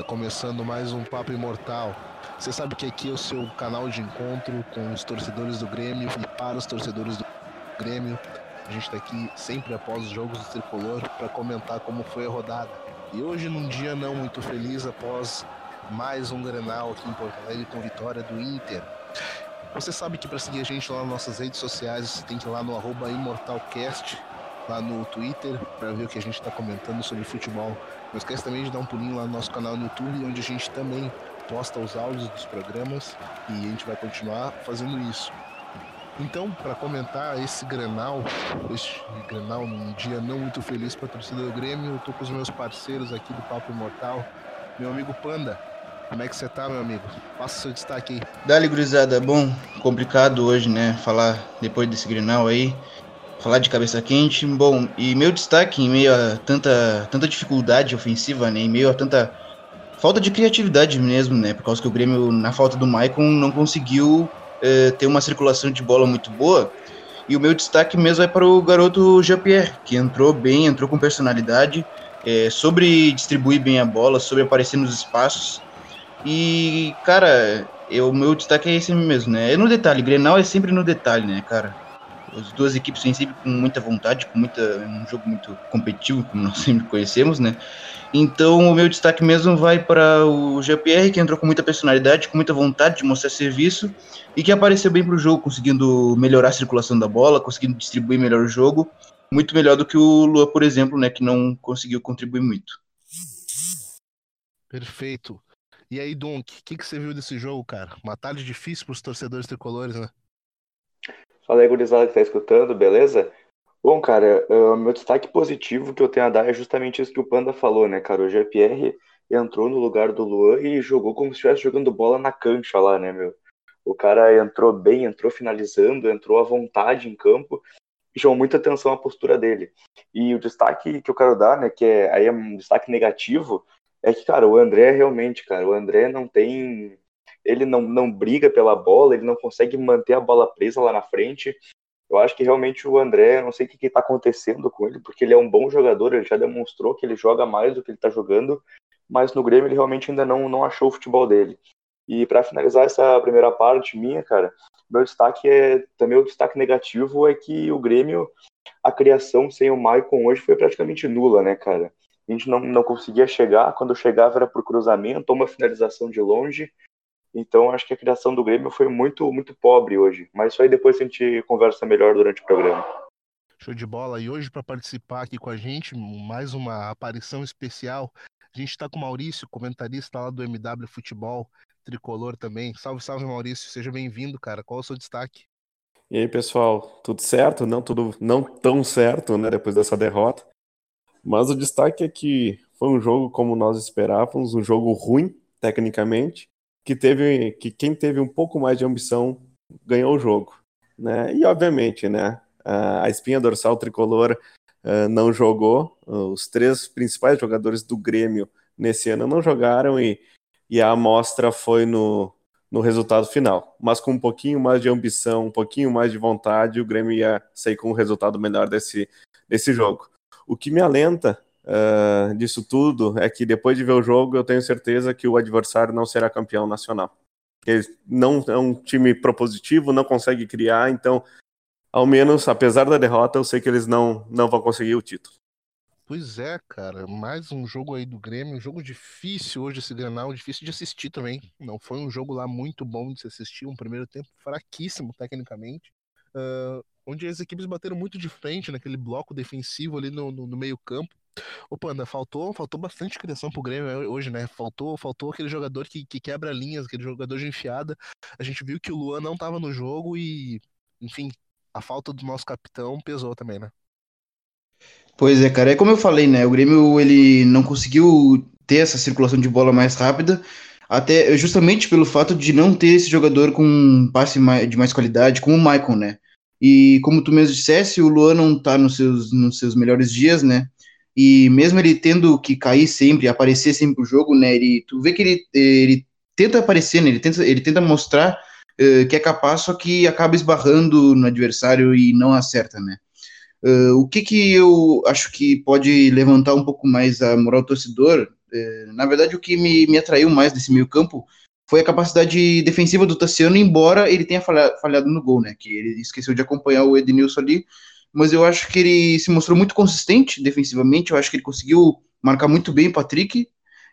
Tá começando mais um Papo Imortal. Você sabe que aqui é o seu canal de encontro com os torcedores do Grêmio e para os torcedores do Grêmio. A gente tá aqui sempre após os jogos do tricolor para comentar como foi a rodada. E hoje, num dia não muito feliz, após mais um Grenal aqui em Porto Alegre com vitória do Inter. Você sabe que para seguir a gente lá nas nossas redes sociais, você tem que ir lá no ImortalCast lá no Twitter para ver o que a gente está comentando sobre futebol. Não esquece também de dar um pulinho lá no nosso canal no YouTube, onde a gente também posta os áudios dos programas e a gente vai continuar fazendo isso. Então, para comentar esse Grenal, esse Grenal num dia não muito feliz para a torcida do Grêmio, eu tô com os meus parceiros aqui do Papo Imortal, meu amigo Panda. Como é que você tá, meu amigo? Passa seu destaque aí. Dali, gurizada. Bom, complicado hoje, né? Falar depois desse Grenal aí falar de cabeça quente. Bom, e meu destaque em meio a tanta, tanta dificuldade ofensiva, né? Em meio a tanta falta de criatividade mesmo, né? Por causa que o Grêmio, na falta do Maicon, não conseguiu eh, ter uma circulação de bola muito boa. E o meu destaque mesmo é para o garoto Jean-Pierre, que entrou bem, entrou com personalidade, é, sobre distribuir bem a bola, sobre aparecer nos espaços. E, cara, o meu destaque é esse mesmo, né? É no detalhe, Grenal é sempre no detalhe, né, cara? As duas equipes vêm sempre com muita vontade, com muita, um jogo muito competitivo, como nós sempre conhecemos, né? Então, o meu destaque mesmo vai para o GPR, que entrou com muita personalidade, com muita vontade de mostrar serviço e que apareceu bem para o jogo, conseguindo melhorar a circulação da bola, conseguindo distribuir melhor o jogo, muito melhor do que o Lua, por exemplo, né, que não conseguiu contribuir muito. Perfeito. E aí, Donk, o que, que você viu desse jogo, cara? Uma tarde difícil para os torcedores tricolores, né? Fala aí, gurizada que tá escutando, beleza? Bom, cara, o meu destaque positivo que eu tenho a dar é justamente isso que o Panda falou, né, cara? O GPR entrou no lugar do Luan e jogou como se estivesse jogando bola na cancha lá, né, meu? O cara entrou bem, entrou finalizando, entrou à vontade em campo chamou muita atenção a postura dele. E o destaque que eu quero dar, né, que é, aí é um destaque negativo, é que, cara, o André realmente, cara, o André não tem ele não, não briga pela bola, ele não consegue manter a bola presa lá na frente. Eu acho que realmente o André, não sei o que está acontecendo com ele, porque ele é um bom jogador, ele já demonstrou que ele joga mais do que ele está jogando, mas no Grêmio ele realmente ainda não, não achou o futebol dele. E para finalizar essa primeira parte minha, cara, meu destaque é também o destaque negativo é que o Grêmio, a criação sem o Maicon hoje foi praticamente nula, né, cara? A gente não, não conseguia chegar, quando chegava era por cruzamento ou uma finalização de longe, então acho que a criação do Grêmio foi muito, muito pobre hoje. Mas isso aí depois a gente conversa melhor durante o programa. Show de bola. E hoje, para participar aqui com a gente, mais uma aparição especial. A gente está com o Maurício, comentarista lá do MW Futebol, tricolor também. Salve, salve, Maurício. Seja bem-vindo, cara. Qual é o seu destaque? E aí, pessoal, tudo certo? Não tudo não tão certo, né, depois dessa derrota. Mas o destaque é que foi um jogo como nós esperávamos, um jogo ruim tecnicamente, que teve que quem teve um pouco mais de ambição ganhou o jogo, né? E obviamente, né, a espinha dorsal tricolor uh, não jogou, os três principais jogadores do Grêmio nesse ano não jogaram e, e a amostra foi no, no resultado final. Mas com um pouquinho mais de ambição, um pouquinho mais de vontade, o Grêmio ia sair com um resultado melhor desse, desse jogo. O que me alenta uh, disso tudo é que depois de ver o jogo eu tenho certeza que o adversário não será campeão nacional. Ele não é um time propositivo, não consegue criar, então, ao menos, apesar da derrota, eu sei que eles não, não vão conseguir o título. Pois é, cara, mais um jogo aí do Grêmio, um jogo difícil hoje esse Grenal, difícil de assistir também. Não foi um jogo lá muito bom de se assistir, um primeiro tempo fraquíssimo tecnicamente, uh, onde as equipes bateram muito de frente naquele bloco defensivo ali no, no, no meio campo. Ô, Panda, faltou, faltou bastante criação pro Grêmio hoje, né? Faltou, faltou aquele jogador que, que quebra linhas, aquele jogador de enfiada. A gente viu que o Luan não tava no jogo e, enfim, a falta do nosso capitão pesou também, né? Pois é, cara, é como eu falei, né? O Grêmio ele não conseguiu ter essa circulação de bola mais rápida, até justamente pelo fato de não ter esse jogador com um passe de mais qualidade, como o Michael, né? E como tu mesmo dissesse, o Luan não tá nos seus, nos seus melhores dias, né? E mesmo ele tendo que cair sempre, aparecer sempre pro jogo, né? Ele, tu vê que ele, ele tenta aparecer, né? Ele tenta, ele tenta mostrar uh, que é capaz, só que acaba esbarrando no adversário e não acerta, né? Uh, o que que eu acho que pode levantar um pouco mais a moral do torcedor? Uh, na verdade, o que me, me atraiu mais desse meio campo foi a capacidade defensiva do Tassiano, embora ele tenha falhado, falhado no gol, né? Que ele esqueceu de acompanhar o Ednilson ali, mas eu acho que ele se mostrou muito consistente defensivamente. Eu acho que ele conseguiu marcar muito bem o Patrick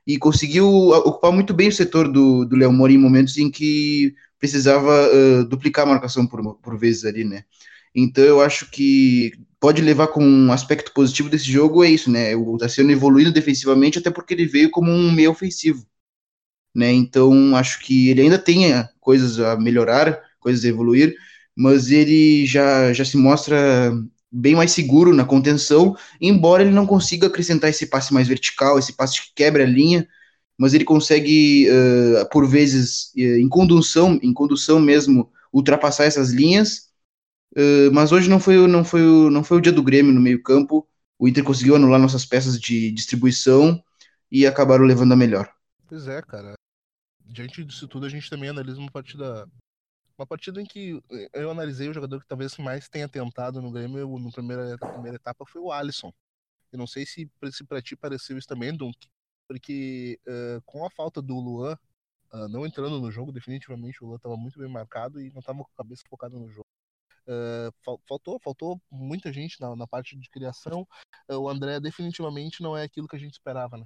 e conseguiu ocupar muito bem o setor do, do Léo Mori em momentos em que precisava uh, duplicar a marcação por, por vezes ali, né? Então eu acho que pode levar como um aspecto positivo desse jogo é isso, né? O Tassiano evoluindo defensivamente, até porque ele veio como um meio ofensivo, né? Então acho que ele ainda tem coisas a melhorar, coisas a evoluir, mas ele já, já se mostra bem mais seguro na contenção, embora ele não consiga acrescentar esse passe mais vertical, esse passe que quebra a linha, mas ele consegue, uh, por vezes, uh, em condução, em condução mesmo, ultrapassar essas linhas. Uh, mas hoje não foi, não, foi, não foi o dia do Grêmio no meio campo. O Inter conseguiu anular nossas peças de distribuição e acabaram levando a melhor. Pois é, cara. Diante disso tudo, a gente também analisa uma partida uma partida em que eh, eu analisei o jogador que talvez mais tenha tentado no Grêmio no primeira, na primeira etapa foi o Alisson. Eu não sei se, se para ti pareceu isso também, Dunk, porque uh, com a falta do Luan uh, não entrando no jogo, definitivamente o Luan estava muito bem marcado e não estava com a cabeça focada no jogo. Uh, faltou, faltou muita gente na, na parte de criação. o André definitivamente não é aquilo que a gente esperava, né?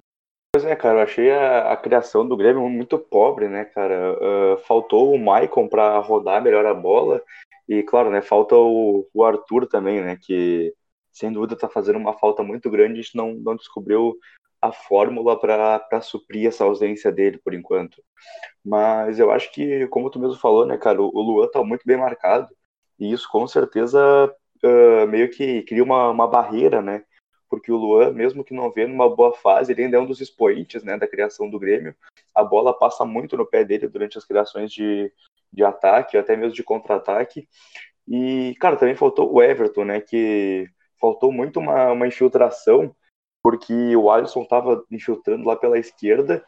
Pois é, cara, eu achei a, a criação do Grêmio muito pobre, né, cara? Uh, faltou o Maicon para rodar melhor a bola. E, claro, né, falta o, o Arthur também, né, que sem dúvida está fazendo uma falta muito grande. A gente não, não descobriu a fórmula para suprir essa ausência dele por enquanto. Mas eu acho que, como tu mesmo falou, né, cara, o Luan tá muito bem marcado. E isso com certeza uh, meio que cria uma, uma barreira, né? Porque o Luan, mesmo que não vendo uma boa fase, ele ainda é um dos expoentes né, da criação do Grêmio. A bola passa muito no pé dele durante as criações de, de ataque, até mesmo de contra-ataque. E, cara, também faltou o Everton, né, que faltou muito uma, uma infiltração, porque o Alisson estava infiltrando lá pela esquerda,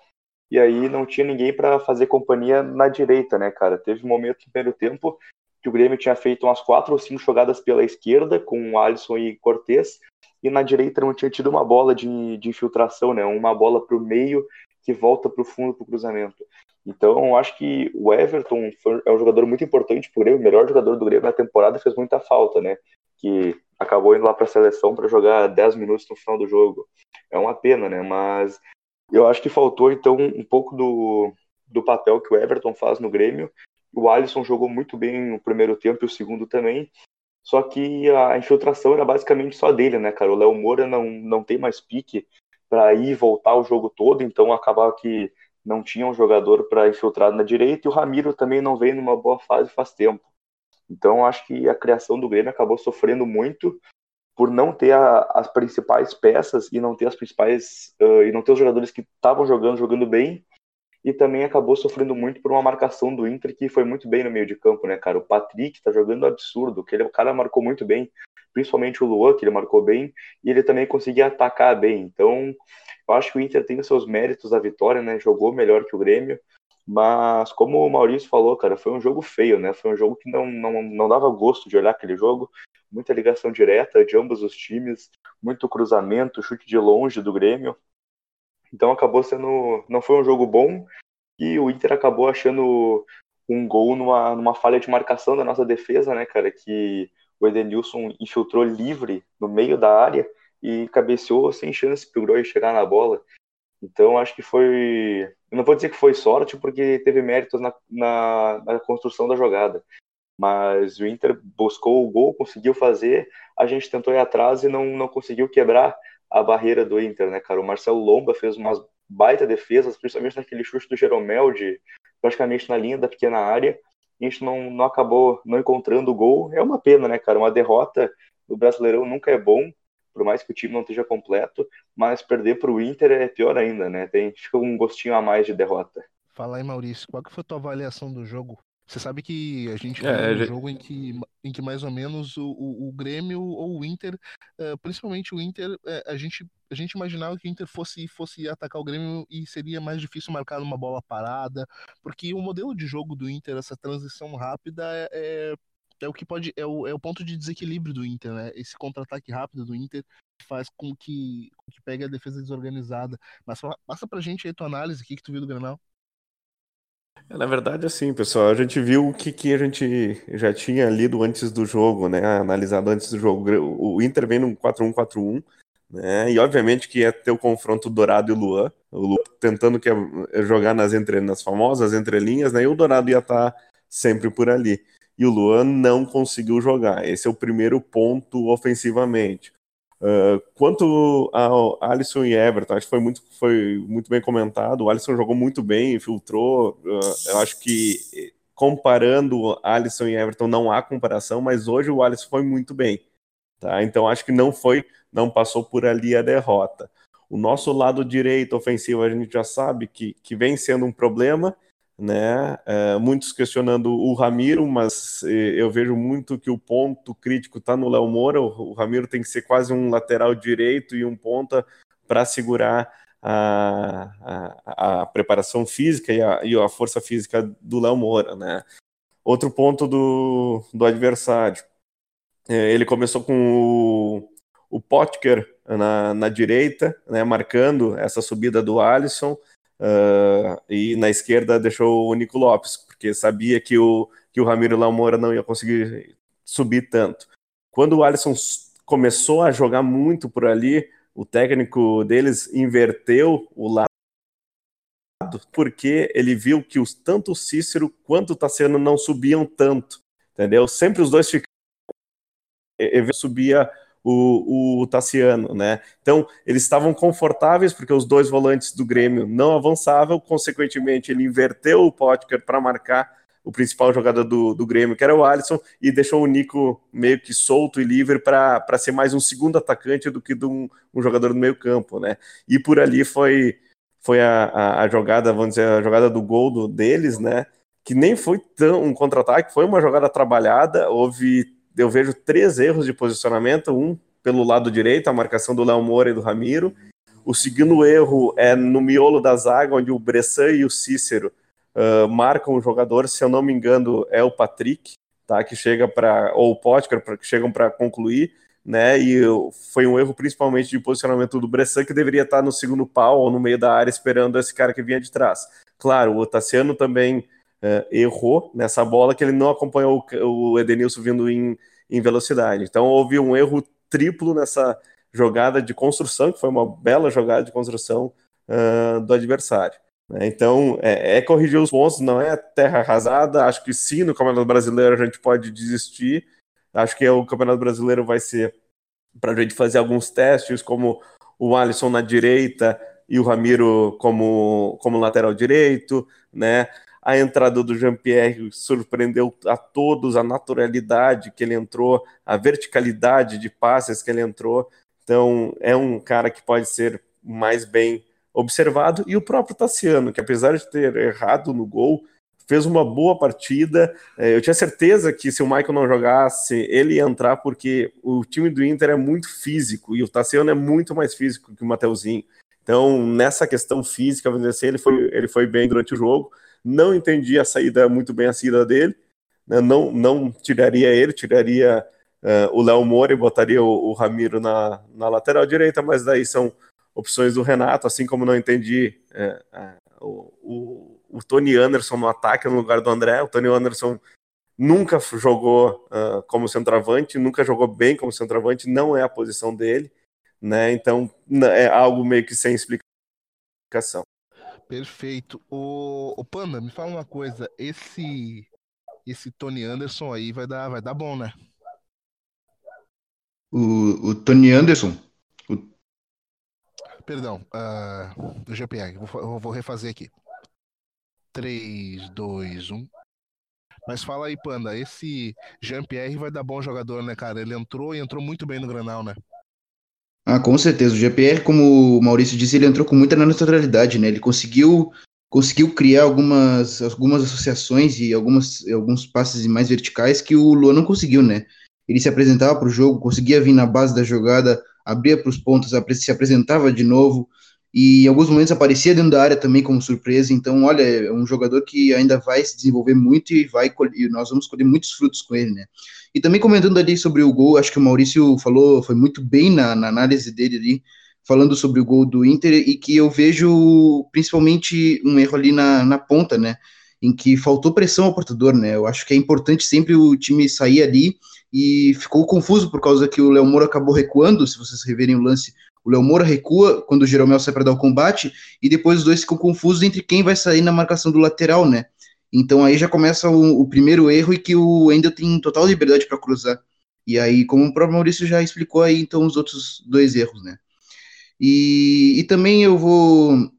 e aí não tinha ninguém para fazer companhia na direita, né, cara? Teve um momento no primeiro tempo que o Grêmio tinha feito umas quatro ou cinco jogadas pela esquerda, com o Alisson e Cortez, e na direita não tinha tido uma bola de, de infiltração, né? Uma bola para o meio que volta para o fundo para o cruzamento. Então, eu acho que o Everton foi, é um jogador muito importante para o Grêmio, o melhor jogador do Grêmio na temporada, fez muita falta, né? Que acabou indo lá para a seleção para jogar 10 minutos no final do jogo. É uma pena, né? Mas eu acho que faltou, então, um pouco do, do papel que o Everton faz no Grêmio. O Alisson jogou muito bem no primeiro tempo e o segundo também. Só que a infiltração era basicamente só dele, né, cara? O Léo Moura não, não tem mais pique para ir e voltar o jogo todo, então acabava que não tinha um jogador para infiltrar na direita e o Ramiro também não veio numa boa fase faz tempo. Então acho que a criação do Grêmio acabou sofrendo muito por não ter a, as principais peças e não ter as principais uh, e não ter os jogadores que estavam jogando jogando bem e também acabou sofrendo muito por uma marcação do Inter que foi muito bem no meio de campo, né, cara? O Patrick tá jogando absurdo, que ele, o cara marcou muito bem, principalmente o Luan, que ele marcou bem, e ele também conseguia atacar bem. Então, eu acho que o Inter tem os seus méritos da vitória, né? Jogou melhor que o Grêmio, mas como o Maurício falou, cara, foi um jogo feio, né? Foi um jogo que não, não, não dava gosto de olhar aquele jogo. Muita ligação direta de ambos os times, muito cruzamento, chute de longe do Grêmio. Então acabou sendo. Não foi um jogo bom e o Inter acabou achando um gol numa, numa falha de marcação da nossa defesa, né, cara? Que o Edenilson infiltrou livre no meio da área e cabeceou sem chance pro Groy chegar na bola. Então acho que foi. Eu não vou dizer que foi sorte, porque teve méritos na, na, na construção da jogada. Mas o Inter buscou o gol, conseguiu fazer, a gente tentou ir atrás e não, não conseguiu quebrar a barreira do Inter, né, cara? O Marcelo Lomba fez umas baita defesas, principalmente naquele chute do Jeromel, de praticamente na linha da pequena área. a gente não, não acabou não encontrando o gol. É uma pena, né, cara? Uma derrota do Brasileirão nunca é bom, por mais que o time não esteja completo, mas perder para o Inter é pior ainda, né? Tem, fica um gostinho a mais de derrota. Fala aí, Maurício, qual que foi a tua avaliação do jogo? Você sabe que a gente é, um já... jogo em que, em que mais ou menos o, o, o Grêmio ou o Inter, uh, principalmente o Inter, uh, a, gente, a gente imaginava que o Inter fosse, fosse atacar o Grêmio e seria mais difícil marcar uma bola parada, porque o modelo de jogo do Inter, essa transição rápida, é, é é o que pode. É o, é o ponto de desequilíbrio do Inter, né? Esse contra-ataque rápido do Inter faz com que, com que pegue a defesa desorganizada. Mas passa pra gente aí tua análise, o que, que tu viu do Granal? É, na verdade, assim, pessoal, a gente viu o que, que a gente já tinha lido antes do jogo, né? Analisado antes do jogo. O Inter vem num 4-1-4-1, né? E obviamente que ia ter o confronto Dourado e Luan. O Luan tentando que é jogar nas, entre, nas famosas entrelinhas, né? E o Dourado ia estar tá sempre por ali. E o Luan não conseguiu jogar. Esse é o primeiro ponto ofensivamente. Uh, quanto ao Alisson e Everton, acho que foi muito, foi muito bem comentado. O Alisson jogou muito bem, infiltrou. Uh, eu acho que comparando Alisson e Everton não há comparação, mas hoje o Alisson foi muito bem. Tá? Então acho que não foi, não passou por ali a derrota. O nosso lado direito ofensivo a gente já sabe que, que vem sendo um problema né? É, muitos questionando o Ramiro, mas eu vejo muito que o ponto crítico está no Léo Moura. O, o, Ramiro tem que ser quase um lateral direito e um ponta para segurar a, a, a, preparação física e a, e a força física do Léo Moura, né? Outro ponto do, do adversário. É, ele começou com o, o Potker na, na direita, né, marcando essa subida do Alisson. Uh, e na esquerda deixou o Nico Lopes, porque sabia que o, que o Ramiro Lamoura não ia conseguir subir tanto. Quando o Alisson começou a jogar muito por ali, o técnico deles inverteu o lado, porque ele viu que os, tanto o Cícero quanto o Tassiano não subiam tanto, entendeu? Sempre os dois ficavam. Subia o, o Tassiano, né? Então, eles estavam confortáveis porque os dois volantes do Grêmio não avançavam, consequentemente, ele inverteu o Potker para marcar o principal jogador do, do Grêmio, que era o Alisson, e deixou o Nico meio que solto e livre para ser mais um segundo atacante do que de um, um jogador do meio campo, né? E por ali foi, foi a, a, a, jogada, vamos dizer, a jogada do gol do, deles, né? Que nem foi tão um contra-ataque, foi uma jogada trabalhada, houve eu vejo três erros de posicionamento, um pelo lado direito, a marcação do Léo Moura e do Ramiro. O segundo erro é no miolo da zaga, onde o Bressan e o Cícero uh, marcam o jogador, se eu não me engano, é o Patrick, tá? Que chega para ou o Potker, que chegam para concluir, né? E foi um erro principalmente de posicionamento do Bressan, que deveria estar no segundo pau ou no meio da área esperando esse cara que vinha de trás. Claro, o Tassiano também uh, errou nessa bola, que ele não acompanhou o, o Edenilson vindo em, em velocidade. Então houve um erro triplo nessa jogada de construção, que foi uma bela jogada de construção uh, do adversário. Né? Então, é, é, corrigir os pontos, não é terra arrasada. Acho que sim, no Campeonato Brasileiro a gente pode desistir. Acho que o Campeonato Brasileiro vai ser para a gente fazer alguns testes, como o Alisson na direita e o Ramiro como, como lateral direito, né? A entrada do Jean-Pierre surpreendeu a todos, a naturalidade que ele entrou, a verticalidade de passes que ele entrou. Então, é um cara que pode ser mais bem observado. E o próprio Tassiano, que apesar de ter errado no gol, fez uma boa partida. É, eu tinha certeza que se o Michael não jogasse, ele ia entrar, porque o time do Inter é muito físico e o Tassiano é muito mais físico que o Mateuzinho. Então, nessa questão física, assim, ele foi, ele foi bem durante o jogo. Não entendi a saída muito bem a saída dele. Né? Não, não tiraria ele, tiraria uh, o Léo Moura e botaria o, o, Ramiro na, na lateral direita, mas daí são opções do Renato, assim como não entendi uh, uh, o, o, Tony Anderson no ataque no lugar do André. O Tony Anderson nunca jogou como centroavante, nunca jogou bem como centroavante, não é a posição dele, né? Então é algo meio que sem explicação. Perfeito. O, o Panda, me fala uma coisa. Esse esse Tony Anderson aí vai dar, vai dar bom, né? O, o Tony Anderson? O... Perdão, uh, do GPR. Vou, vou refazer aqui. 3, 2, 1. Mas fala aí, Panda, esse Jean-Pierre vai dar bom jogador, né, cara? Ele entrou e entrou muito bem no Granal, né? Ah, com certeza. O GPR, como o Maurício disse, ele entrou com muita naturalidade, né? Ele conseguiu conseguiu criar algumas, algumas associações e algumas, alguns passes mais verticais que o Luan não conseguiu, né? Ele se apresentava para o jogo, conseguia vir na base da jogada, abria para os pontos, se apresentava de novo. E em alguns momentos aparecia dentro da área também como surpresa. Então, olha, é um jogador que ainda vai se desenvolver muito e vai e nós vamos colher muitos frutos com ele, né? E também comentando ali sobre o gol, acho que o Maurício falou, foi muito bem na, na análise dele ali, falando sobre o gol do Inter e que eu vejo principalmente um erro ali na, na ponta, né? Em que faltou pressão ao portador, né? Eu acho que é importante sempre o time sair ali e ficou confuso por causa que o Léo Moura acabou recuando, se vocês reverem o lance, o Léo Moura recua quando o Jeromel sai para dar o combate, e depois os dois ficam confusos entre quem vai sair na marcação do lateral, né? Então aí já começa o, o primeiro erro e que o Ender tem total liberdade para cruzar. E aí, como o próprio Maurício já explicou aí, então os outros dois erros, né? E, e também eu vou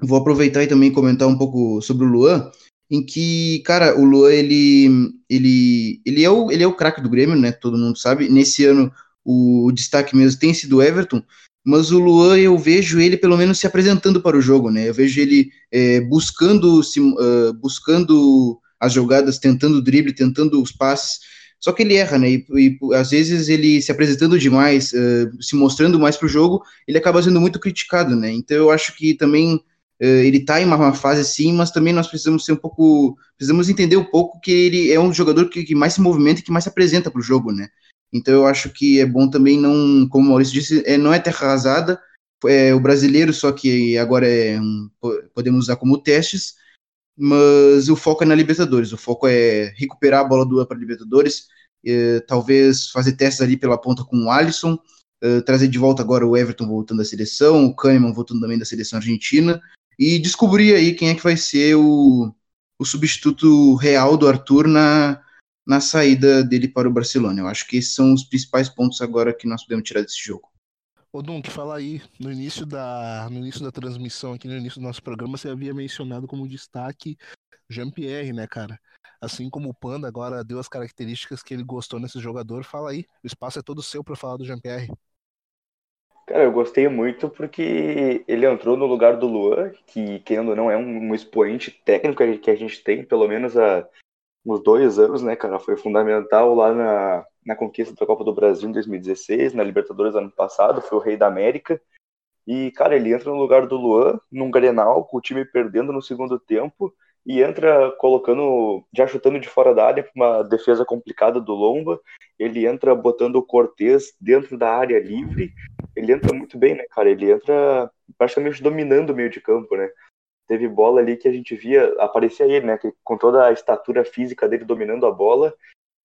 vou aproveitar e também comentar um pouco sobre o Luan, em que, cara, o Luan ele ele ele é o ele é o craque do Grêmio, né? Todo mundo sabe. Nesse ano o destaque mesmo tem sido o Everton, mas o Luan eu vejo ele pelo menos se apresentando para o jogo, né? Eu vejo ele é, buscando, se, uh, buscando as jogadas, tentando o drible, tentando os passes. Só que ele erra, né? E, e às vezes ele se apresentando demais, uh, se mostrando mais para o jogo, ele acaba sendo muito criticado, né? Então eu acho que também uh, ele está em uma, fase sim, mas também nós precisamos ser um pouco, precisamos entender um pouco que ele é um jogador que, que mais se movimenta e que mais se apresenta para o jogo, né? Então eu acho que é bom também não, como o Maurício disse, é, não é terra arrasada, é o brasileiro, só que agora é um, podemos usar como testes, mas o foco é na Libertadores, o foco é recuperar a bola do para Libertadores, é, talvez fazer testes ali pela ponta com o Alisson, é, trazer de volta agora o Everton voltando da seleção, o Kahneman voltando também da seleção argentina, e descobrir aí quem é que vai ser o, o substituto real do Arthur na, na saída dele para o Barcelona. Eu acho que esses são os principais pontos agora que nós podemos tirar desse jogo. Ô Dunk, fala aí, no início da, no início da transmissão, aqui no início do nosso programa, você havia mencionado como destaque Jean-Pierre, né, cara? Assim como o Panda agora deu as características que ele gostou nesse jogador, fala aí, o espaço é todo seu para falar do Jean-Pierre. Cara, eu gostei muito porque ele entrou no lugar do Luan, que, querendo ou não, é um, um expoente técnico que a gente tem, pelo menos a, uns dois anos, né, cara? Foi fundamental lá na, na conquista da Copa do Brasil em 2016, na Libertadores ano passado, foi o Rei da América. E, cara, ele entra no lugar do Luan, num Grenal, com o time perdendo no segundo tempo, e entra colocando, já chutando de fora da área uma defesa complicada do Lomba. Ele entra botando o Cortez dentro da área livre. Ele entra muito bem, né, cara? Ele entra praticamente dominando o meio de campo, né? Teve bola ali que a gente via, aparecia ele, né, com toda a estatura física dele dominando a bola.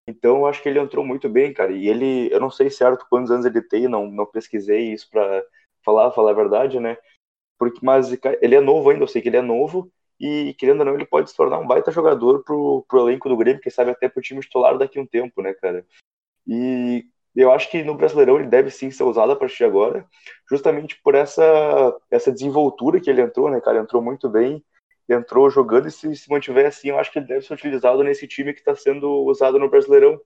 Então, eu acho que ele entrou muito bem, cara. E ele, eu não sei certo quantos anos ele tem, não, não pesquisei isso para falar, falar a verdade, né? Porque, mas ele é novo ainda, eu sei que ele é novo. E, querendo ou não, ele pode se tornar um baita jogador pro, pro elenco do Grêmio, quem sabe até pro time titular daqui a um tempo, né, cara? E eu acho que no Brasileirão ele deve sim ser usado a partir de agora, justamente por essa, essa desenvoltura que ele entrou, né, cara? Entrou muito bem, entrou jogando e se, se mantiver assim, eu acho que ele deve ser utilizado nesse time que está sendo usado no Brasileirão,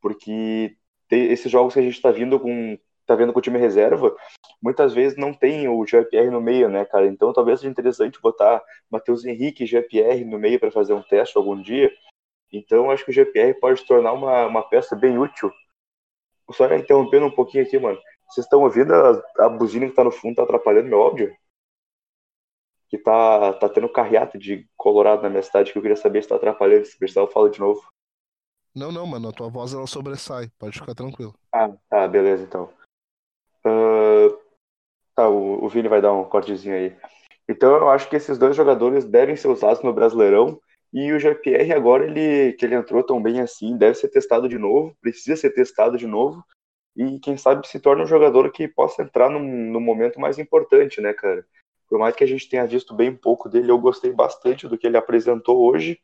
porque esses jogos que a gente está vindo com tá vendo com o time reserva, muitas vezes não tem o GPR no meio, né, cara? Então talvez seja interessante botar Matheus Henrique e GPR no meio para fazer um teste algum dia. Então acho que o GPR pode se tornar uma, uma peça bem útil só interrompendo um pouquinho aqui, mano. Vocês estão ouvindo a, a buzina que tá no fundo, tá atrapalhando meu áudio? Que tá, tá tendo carreata de colorado na minha cidade que eu queria saber se tá atrapalhando. Se precisar, eu falo de novo. Não, não, mano. A tua voz ela sobressai. Pode ficar tranquilo. Ah, tá, beleza então. Uh, tá, o, o Vini vai dar um cortezinho aí. Então eu acho que esses dois jogadores devem ser usados no Brasileirão e o GPR agora, ele, que ele entrou tão bem assim, deve ser testado de novo, precisa ser testado de novo, e quem sabe se torna um jogador que possa entrar no, no momento mais importante, né, cara? Por mais que a gente tenha visto bem pouco dele, eu gostei bastante do que ele apresentou hoje,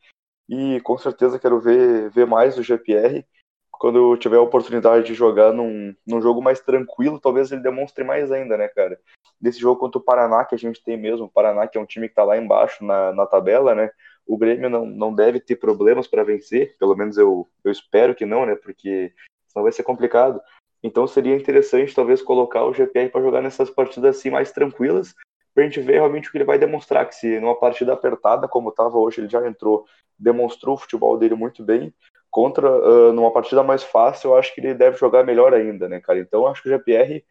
e com certeza quero ver, ver mais do GPR. Quando eu tiver a oportunidade de jogar num, num jogo mais tranquilo, talvez ele demonstre mais ainda, né, cara? Nesse jogo contra o Paraná, que a gente tem mesmo, o Paraná que é um time que tá lá embaixo na, na tabela, né? O Grêmio não, não deve ter problemas para vencer, pelo menos eu, eu espero que não, né? Porque senão vai ser complicado. Então seria interessante talvez colocar o GPR para jogar nessas partidas assim mais tranquilas, para a gente ver realmente o que ele vai demonstrar. Que se numa partida apertada, como estava hoje, ele já entrou, demonstrou o futebol dele muito bem. Contra uh, numa partida mais fácil, eu acho que ele deve jogar melhor ainda, né, cara? Então acho que o GPR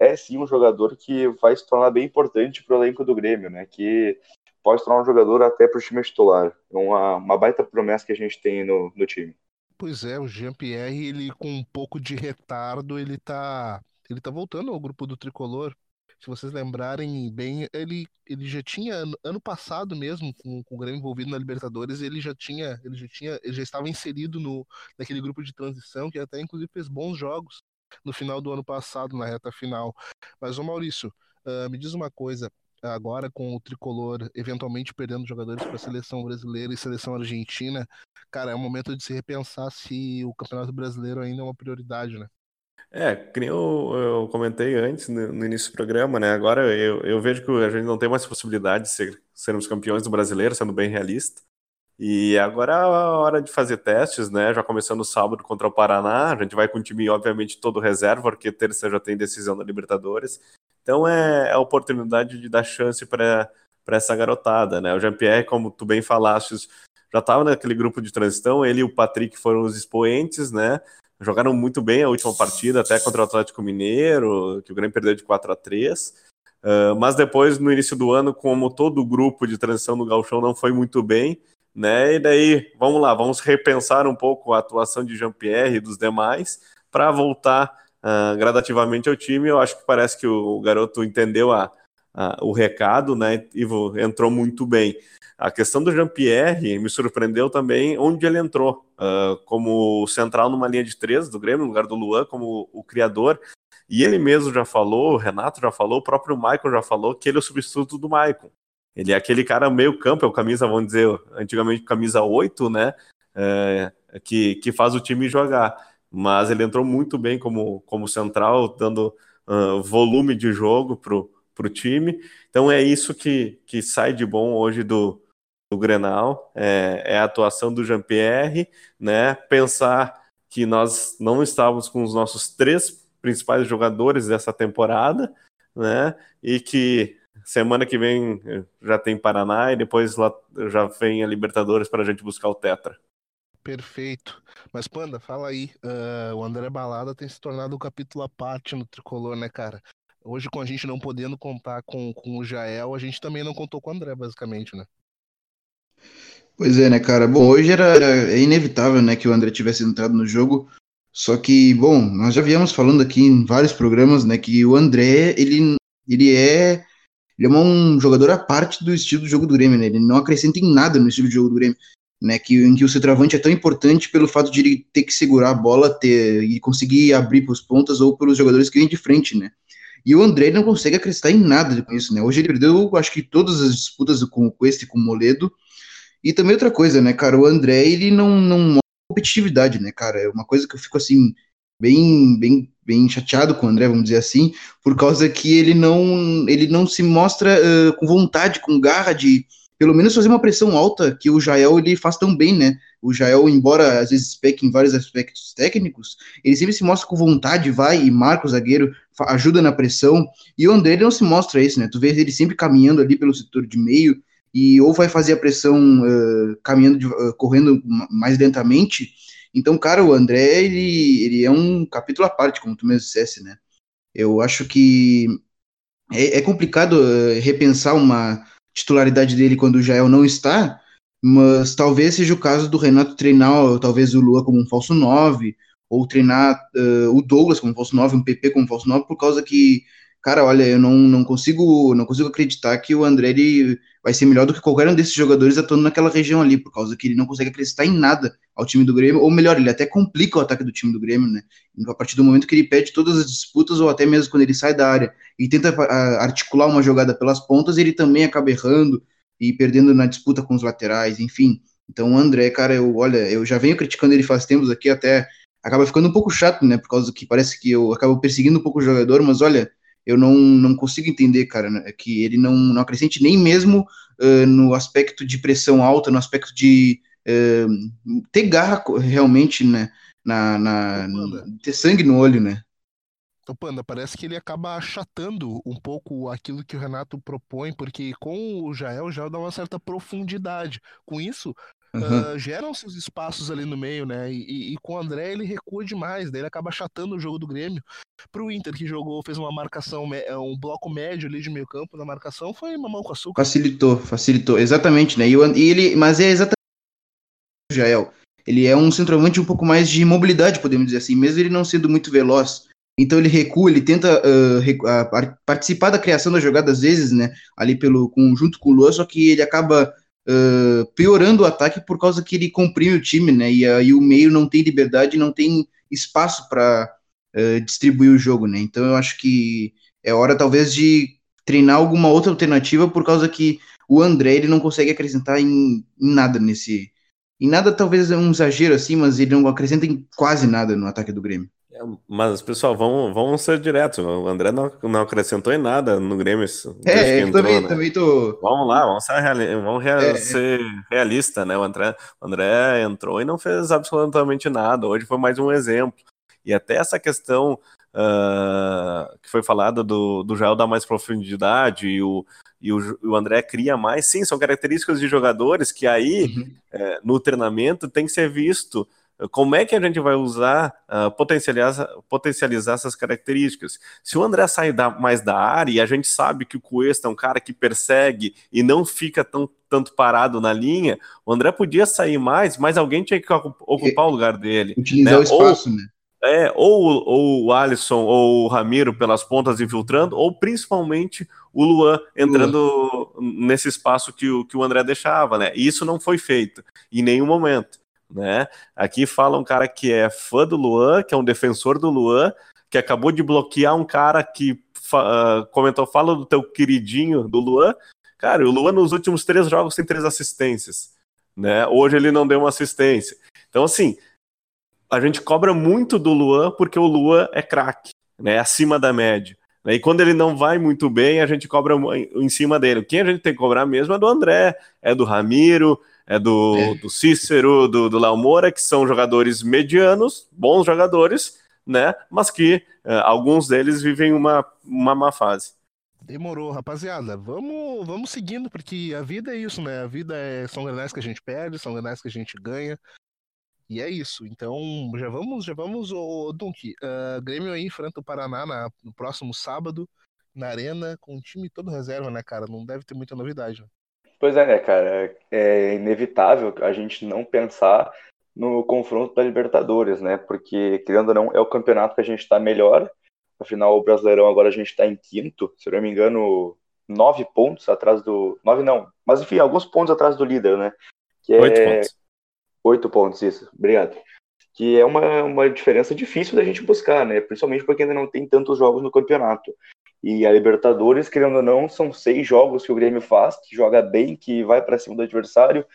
é sim um jogador que vai se tornar bem importante para o elenco do Grêmio, né? Que pode tornar um jogador até para o time titular. Uma, uma baita promessa que a gente tem no, no time. Pois é, o Jean-Pierre, ele com um pouco de retardo, ele tá, ele tá voltando ao grupo do Tricolor. Se vocês lembrarem bem, ele, ele já tinha ano passado mesmo com, com o Grêmio envolvido na Libertadores, ele já tinha, ele já tinha, ele já estava inserido no naquele grupo de transição que até inclusive fez bons jogos no final do ano passado na reta final. Mas ô Maurício, uh, me diz uma coisa, agora com o tricolor eventualmente perdendo jogadores para a seleção brasileira e seleção argentina, cara, é o momento de se repensar se o Campeonato Brasileiro ainda é uma prioridade, né? É, que nem eu, eu comentei antes no, no, início do programa, né? Agora eu, eu vejo que a gente não tem mais possibilidade de ser, sermos campeões do brasileiro, sendo bem realista. E agora é a hora de fazer testes, né? Já começando sábado contra o Paraná. A gente vai com o time, obviamente, todo reserva, porque terça já tem decisão da Libertadores. Então é, é a oportunidade de dar chance para essa garotada, né? O Jean-Pierre, como tu bem falaste, já estava naquele grupo de transição, ele e o Patrick foram os expoentes, né? Jogaram muito bem a última partida, até contra o Atlético Mineiro, que o Grêmio perdeu de 4 a 3 uh, mas depois, no início do ano, como todo o grupo de transição do Galchão não foi muito bem, né? E daí, vamos lá, vamos repensar um pouco a atuação de Jean-Pierre e dos demais para voltar uh, gradativamente ao time. Eu acho que parece que o garoto entendeu a, a, o recado, né? E entrou muito bem. A questão do Jean-Pierre me surpreendeu também onde ele entrou, uh, como central numa linha de três do Grêmio, no lugar do Luan, como o criador. E ele mesmo já falou, o Renato já falou, o próprio Michael já falou que ele é o substituto do Michael. Ele é aquele cara meio campo, é o camisa, vamos dizer, antigamente camisa 8, né? É, que, que faz o time jogar. Mas ele entrou muito bem como, como central, dando uh, volume de jogo pro, pro time. Então é isso que, que sai de bom hoje do, do Grenal, é, é a atuação do Jean-Pierre, né? Pensar que nós não estávamos com os nossos três principais jogadores dessa temporada, né? E que semana que vem já tem Paraná e depois lá já vem a Libertadores para a gente buscar o Tetra. Perfeito. Mas, Panda, fala aí. Uh, o André Balada tem se tornado um capítulo à parte no tricolor, né, cara? Hoje, com a gente não podendo contar com, com o Jael, a gente também não contou com o André, basicamente, né? Pois é, né, cara? Bom, hoje era, era é inevitável, né, que o André tivesse entrado no jogo. Só que, bom, nós já viemos falando aqui em vários programas, né, que o André, ele, ele é ele é um jogador à parte do estilo do jogo do Grêmio, né? Ele não acrescenta em nada no estilo de jogo do Grêmio, né? Que, em que o centroavante é tão importante pelo fato de ele ter que segurar a bola ter, e conseguir abrir para os pontas ou pelos jogadores que vêm de frente, né? E o André não consegue acrescentar em nada com isso, né? Hoje ele perdeu, acho que todas as disputas com, com este com o Moledo, e também outra coisa, né, cara, o André, ele não, não mostra competitividade, né, cara, é uma coisa que eu fico, assim, bem, bem, bem chateado com o André, vamos dizer assim, por causa que ele não, ele não se mostra uh, com vontade, com garra de, pelo menos fazer uma pressão alta que o Jael ele faz tão bem, né? O Jael, embora às vezes peque em vários aspectos técnicos, ele sempre se mostra com vontade, vai e marca o zagueiro, ajuda na pressão, e o André não se mostra isso, né? Tu vê ele sempre caminhando ali pelo setor de meio, e ou vai fazer a pressão uh, caminhando, de, uh, correndo mais lentamente. Então, cara, o André, ele, ele é um capítulo à parte, como tu mesmo dissesse, né? Eu acho que é, é complicado uh, repensar uma titularidade dele quando o Jael não está, mas talvez seja o caso do Renato treinar, talvez o Lua como um falso 9, ou treinar o Douglas como um falso 9, um PP como um falso 9, por causa que cara, olha, eu não, não consigo não consigo acreditar que o André ele vai ser melhor do que qualquer um desses jogadores atuando naquela região ali, por causa que ele não consegue acrescentar em nada ao time do Grêmio, ou melhor, ele até complica o ataque do time do Grêmio, né? A partir do momento que ele pede todas as disputas, ou até mesmo quando ele sai da área e tenta articular uma jogada pelas pontas, ele também acaba errando e perdendo na disputa com os laterais, enfim. Então o André, cara, eu, olha, eu já venho criticando ele faz tempos aqui, até acaba ficando um pouco chato, né? Por causa que parece que eu acabo perseguindo um pouco o jogador, mas olha, eu não, não consigo entender, cara, né, que ele não, não acrescente nem mesmo uh, no aspecto de pressão alta, no aspecto de uh, ter garra realmente, né, na, na, ter sangue no olho, né. Então, Panda, parece que ele acaba achatando um pouco aquilo que o Renato propõe, porque com o Jael, o Jael dá uma certa profundidade. Com isso, uhum. uh, geram seus espaços ali no meio, né? E, e, com o André ele recua demais, daí ele acaba achatando o jogo do Grêmio. Pro Inter, que jogou, fez uma marcação, um bloco médio ali de meio campo na marcação, foi mamão com açúcar. Facilitou, facilitou, exatamente, né? E, e ele, mas é exatamente o Jael. Ele é um centroavante um pouco mais de mobilidade, podemos dizer assim, mesmo ele não sendo muito veloz. Então ele recua, ele tenta uh, participar da criação da jogada às vezes, né? Ali pelo conjunto com o Luan, só que ele acaba uh, piorando o ataque por causa que ele comprime o time, né? E aí o meio não tem liberdade, não tem espaço para uh, distribuir o jogo, né? Então eu acho que é hora talvez de treinar alguma outra alternativa por causa que o André ele não consegue acrescentar em, em nada nesse. Em nada talvez é um exagero assim, mas ele não acrescenta em quase nada no ataque do Grêmio. É, mas, pessoal, vamos, vamos ser diretos. O André não, não acrescentou em nada no Grêmio. É, eu entrou, também, né? também tô. Vamos lá, vamos ser, reali vamos rea é, ser realista, né? O André, o André entrou e não fez absolutamente nada. Hoje foi mais um exemplo. E até essa questão uh, que foi falada do, do Jael dar mais profundidade e o, e o, o, André cria mais, sim, são características de jogadores que aí, uhum. é, no treinamento, tem que ser visto como é que a gente vai usar, uh, potencializar, potencializar essas características? Se o André sair da, mais da área e a gente sabe que o Cuesta é um cara que persegue e não fica tão, tanto parado na linha, o André podia sair mais, mas alguém tinha que ocupar o lugar dele. Utilizar né? o espaço, ou, né? É, ou, ou o Alisson ou o Ramiro pelas pontas infiltrando, ou principalmente o Luan entrando Luan. nesse espaço que o, que o André deixava, né? E isso não foi feito em nenhum momento né? Aqui fala um cara que é fã do Luan, que é um defensor do Luan, que acabou de bloquear um cara que uh, comentou, fala do teu queridinho do Luan. Cara, o Luan nos últimos três jogos tem três assistências, né? Hoje ele não deu uma assistência. Então, assim, a gente cobra muito do Luan porque o Luan é craque, né? Acima da média. Né? E quando ele não vai muito bem, a gente cobra em cima dele. Quem a gente tem que cobrar mesmo é do André, é do Ramiro, é do, é. do Cícero, do, do Léo Moura, que são jogadores medianos, bons jogadores, né? Mas que uh, alguns deles vivem uma, uma má fase. Demorou, rapaziada. Vamos, vamos seguindo, porque a vida é isso, né? A vida é, são granais que a gente perde, são granais que a gente ganha. E é isso. Então, já vamos, já vamos, ô Dunk. Uh, Grêmio aí enfrenta o Paraná na, no próximo sábado, na Arena, com o time todo reserva, né, cara? Não deve ter muita novidade. Né? Pois é, né, cara? É inevitável a gente não pensar no confronto da Libertadores, né? Porque, querendo ou não, é o campeonato que a gente está melhor. Afinal, o Brasileirão agora a gente está em quinto, se eu não me engano, nove pontos atrás do. Nove não, mas enfim, alguns pontos atrás do líder, né? Que é... Oito pontos. Oito pontos, isso. Obrigado. Que é uma, uma diferença difícil da gente buscar, né? Principalmente porque ainda não tem tantos jogos no campeonato. E a Libertadores, querendo ou não, são seis jogos que o Grêmio faz, que joga bem, que vai para cima do adversário,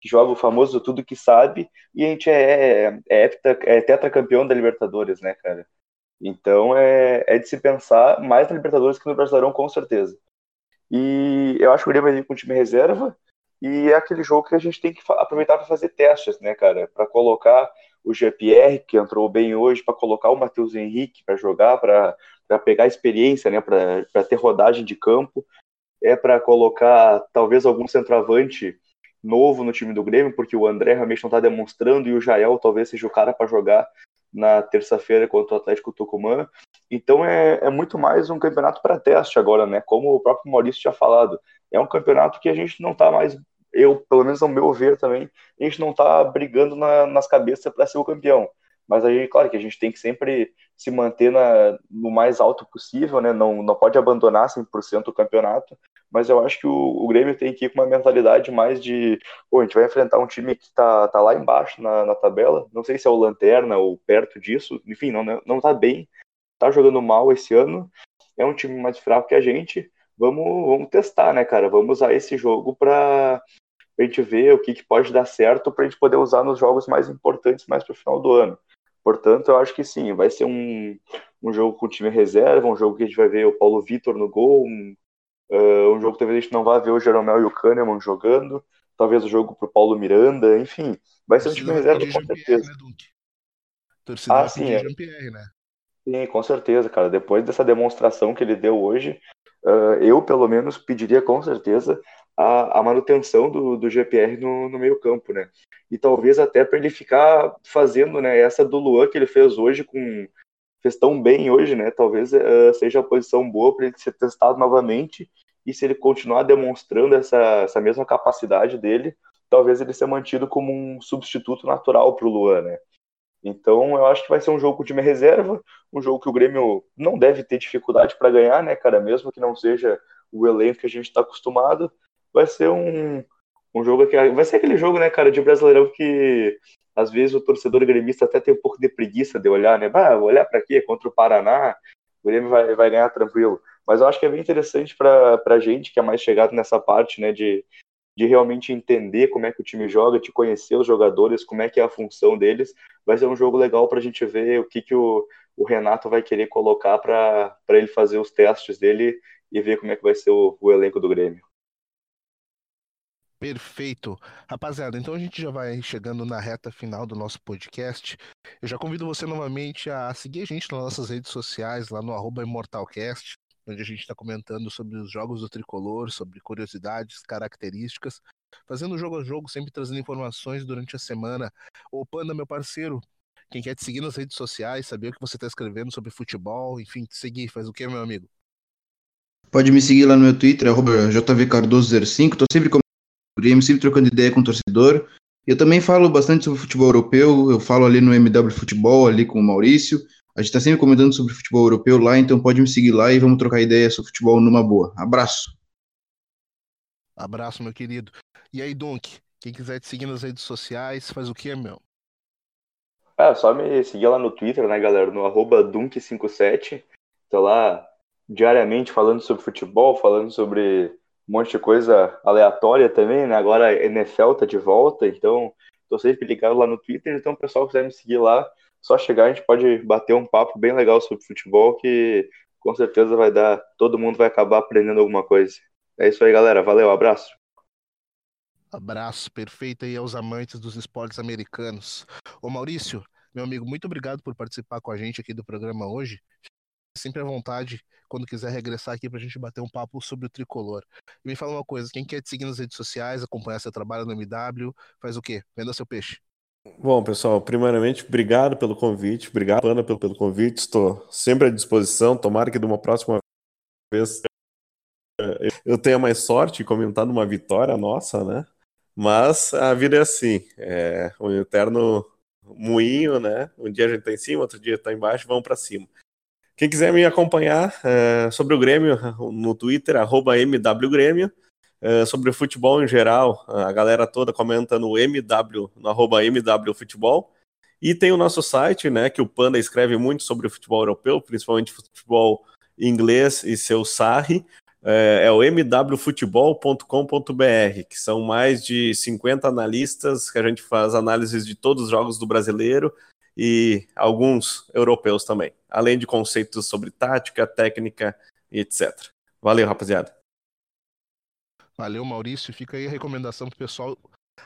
que joga o famoso tudo que sabe, e a gente é, é, é tetracampeão da Libertadores, né, cara? Então é, é de se pensar mais na Libertadores que no Brasileirão, com certeza. E eu acho que o Grêmio vai vir com o time reserva, e é aquele jogo que a gente tem que aproveitar para fazer testes, né, cara? Para colocar o GPR, que entrou bem hoje, para colocar o Matheus Henrique para jogar, para para pegar experiência, né, para ter rodagem de campo, é para colocar talvez algum centroavante novo no time do Grêmio, porque o André realmente não está demonstrando e o Jael talvez seja o cara para jogar na terça-feira contra o Atlético Tucumã. Então é, é muito mais um campeonato para teste agora, né? Como o próprio Maurício tinha falado. É um campeonato que a gente não está mais, eu, pelo menos ao meu ver também, a gente não está brigando na, nas cabeças para ser o campeão. Mas aí, claro que a gente tem que sempre se manter na, no mais alto possível, né? Não, não pode abandonar 100% o campeonato, mas eu acho que o, o, Grêmio tem que ir com uma mentalidade mais de, pô, a gente vai enfrentar um time que tá, tá lá embaixo na, na tabela, não sei se é o Lanterna ou perto disso, enfim, não, não tá bem, tá jogando mal esse ano, é um time mais fraco que a gente, vamos, vamos testar, né, cara? Vamos usar esse jogo para a gente ver o que, que pode dar certo para a gente poder usar nos jogos mais importantes mais para o final do ano. Portanto, eu acho que sim, vai ser um, um jogo com time reserva, um jogo que a gente vai ver o Paulo Vitor no gol, um, uh, um jogo que talvez a gente não vá ver o Jeromel e o Kahneman jogando, talvez o jogo para o Paulo Miranda, enfim, vai ser um time reserva com certeza. Né, Torcida ah, sim, é. Jean-Pierre, né? Sim, com certeza, cara. Depois dessa demonstração que ele deu hoje, uh, eu pelo menos pediria com certeza a, a manutenção do, do GPR no, no meio campo, né? E talvez até para ele ficar fazendo né, essa do Luan que ele fez hoje com fez tão bem hoje, né? Talvez uh, seja a posição boa para ele ser testado novamente e se ele continuar demonstrando essa, essa mesma capacidade dele, talvez ele seja mantido como um substituto natural para o Luan, né? Então eu acho que vai ser um jogo com time reserva, um jogo que o Grêmio não deve ter dificuldade para ganhar, né, cara? Mesmo que não seja o elenco que a gente está acostumado, vai ser um, um jogo que vai ser aquele jogo, né, cara, de Brasileirão que às vezes o torcedor gremista até tem um pouco de preguiça de olhar, né? Bah, olhar para quê? Contra o Paraná, o Grêmio vai, vai ganhar tranquilo. Mas eu acho que é bem interessante para a gente que é mais chegado nessa parte, né, de, de realmente entender como é que o time joga, de conhecer os jogadores, como é que é a função deles. Vai ser um jogo legal para a gente ver o que, que o, o Renato vai querer colocar para ele fazer os testes dele e ver como é que vai ser o, o elenco do Grêmio. Perfeito. Rapaziada, então a gente já vai chegando na reta final do nosso podcast. Eu já convido você novamente a seguir a gente nas nossas redes sociais, lá no arroba ImortalCast, onde a gente está comentando sobre os jogos do tricolor, sobre curiosidades, características, fazendo jogo a jogo, sempre trazendo informações durante a semana. Ô Panda, meu parceiro, quem quer te seguir nas redes sociais, saber o que você está escrevendo sobre futebol, enfim, te seguir, faz o que, meu amigo? Pode me seguir lá no meu Twitter, jvcardoso05, tô sempre Grêmio, sempre trocando ideia com o torcedor. Eu também falo bastante sobre futebol europeu, eu falo ali no MW Futebol, ali com o Maurício. A gente está sempre comentando sobre futebol europeu lá, então pode me seguir lá e vamos trocar ideia sobre futebol numa boa. Abraço. Abraço, meu querido. E aí, Dunk, quem quiser te seguir nas redes sociais, faz o que, meu? É, só me seguir lá no Twitter, né, galera, no arroba Dunk57. Tô lá diariamente falando sobre futebol, falando sobre um monte de coisa aleatória também, né? Agora a NFL tá de volta, então tô sempre ligado lá no Twitter, então o pessoal quiser me seguir lá, só chegar, a gente pode bater um papo bem legal sobre futebol que com certeza vai dar, todo mundo vai acabar aprendendo alguma coisa. É isso aí, galera. Valeu, abraço. Abraço, perfeito aí aos amantes dos esportes americanos. Ô Maurício, meu amigo, muito obrigado por participar com a gente aqui do programa hoje sempre à vontade quando quiser regressar aqui para a gente bater um papo sobre o tricolor. E me fala uma coisa: quem quer te seguir nas redes sociais, acompanhar seu trabalho no MW, faz o quê? Venda seu peixe. Bom, pessoal, primeiramente, obrigado pelo convite, obrigado, Ana, pelo, pelo convite. Estou sempre à disposição. Tomara que de uma próxima vez eu tenha mais sorte comentando uma vitória nossa, né? Mas a vida é assim, é um eterno moinho, né? Um dia a gente tá em cima, outro dia tá embaixo, vamos para cima. Quem quiser me acompanhar é, sobre o Grêmio no Twitter, MWGrêmio, é, sobre o futebol em geral, a galera toda comenta no MW, no arroba MW Futebol. E tem o nosso site, né, que o Panda escreve muito sobre o futebol europeu, principalmente futebol inglês e seu SARRI, é, é o mwfutebol.com.br, que são mais de 50 analistas que a gente faz análises de todos os jogos do brasileiro e alguns europeus também, além de conceitos sobre tática, técnica e etc. Valeu, rapaziada. Valeu, Maurício. Fica aí a recomendação para o pessoal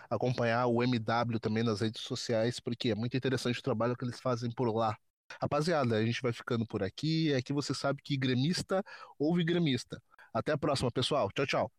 acompanhar o MW também nas redes sociais, porque é muito interessante o trabalho que eles fazem por lá. Rapaziada, a gente vai ficando por aqui. Aqui você sabe que gremista ouve gremista. Até a próxima, pessoal. Tchau, tchau.